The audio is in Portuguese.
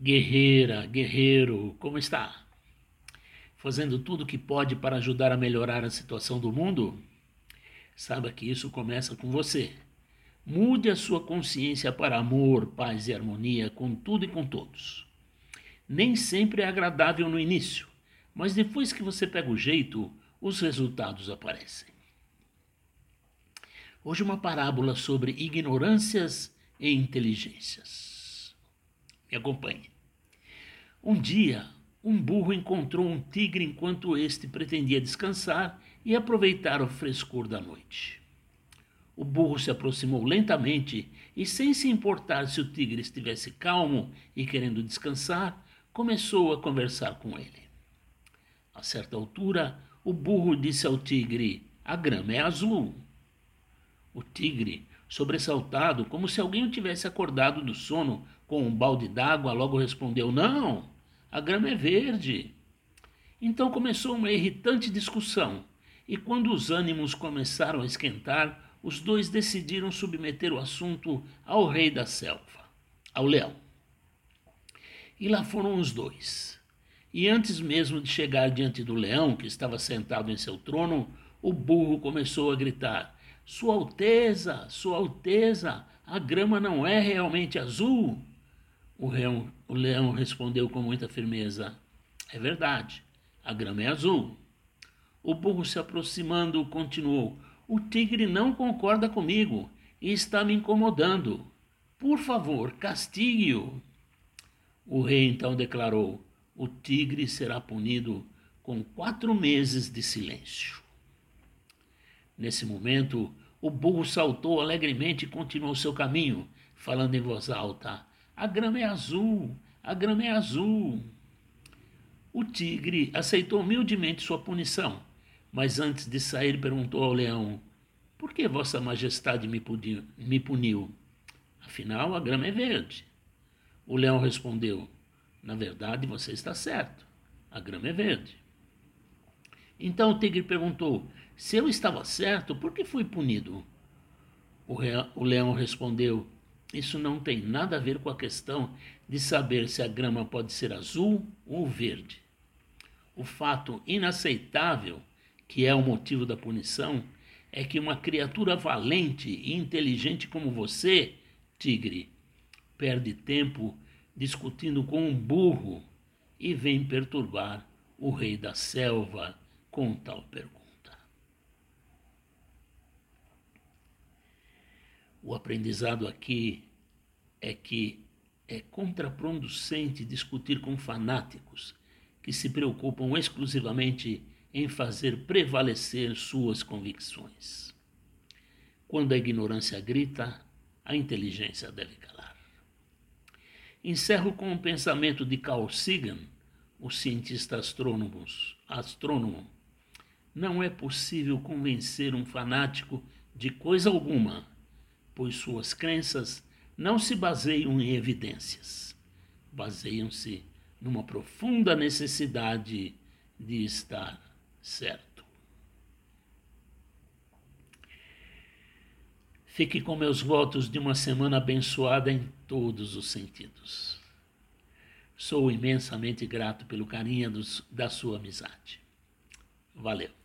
Guerreira, guerreiro, como está? Fazendo tudo o que pode para ajudar a melhorar a situação do mundo? Saiba que isso começa com você. Mude a sua consciência para amor, paz e harmonia com tudo e com todos. Nem sempre é agradável no início, mas depois que você pega o jeito, os resultados aparecem. Hoje, uma parábola sobre ignorâncias e inteligências. Me acompanhe. Um dia, um burro encontrou um tigre enquanto este pretendia descansar e aproveitar o frescor da noite. O burro se aproximou lentamente e, sem se importar se o tigre estivesse calmo e querendo descansar, começou a conversar com ele. A certa altura, o burro disse ao tigre: A grama é azul. O tigre, sobressaltado, como se alguém o tivesse acordado do sono, com um balde d'água, logo respondeu: Não, a grama é verde. Então começou uma irritante discussão, e quando os ânimos começaram a esquentar, os dois decidiram submeter o assunto ao rei da selva, ao leão. E lá foram os dois. E antes mesmo de chegar diante do leão, que estava sentado em seu trono, o burro começou a gritar: Sua Alteza, Sua Alteza, a grama não é realmente azul. O leão, o leão respondeu com muita firmeza: É verdade, a grama é azul. O burro se aproximando continuou: O tigre não concorda comigo e está me incomodando. Por favor, castigue-o. O rei então declarou: O tigre será punido com quatro meses de silêncio. Nesse momento, o burro saltou alegremente e continuou seu caminho, falando em voz alta: a grama é azul, a grama é azul. O tigre aceitou humildemente sua punição, mas antes de sair perguntou ao leão: Por que Vossa Majestade me? Me puniu? Afinal, a grama é verde. O leão respondeu: Na verdade, você está certo. A grama é verde. Então o tigre perguntou: Se eu estava certo, por que fui punido? O, o leão respondeu: isso não tem nada a ver com a questão de saber se a grama pode ser azul ou verde. O fato inaceitável, que é o motivo da punição, é que uma criatura valente e inteligente como você, tigre, perde tempo discutindo com um burro e vem perturbar o rei da selva com tal pergunta. O aprendizado aqui é que é contraproducente discutir com fanáticos que se preocupam exclusivamente em fazer prevalecer suas convicções. Quando a ignorância grita, a inteligência deve calar. Encerro com um pensamento de Carl Sagan, o cientista astrônomo. astrônomo. Não é possível convencer um fanático de coisa alguma pois suas crenças não se baseiam em evidências, baseiam-se numa profunda necessidade de estar certo. Fique com meus votos de uma semana abençoada em todos os sentidos. Sou imensamente grato pelo carinho dos, da sua amizade. Valeu.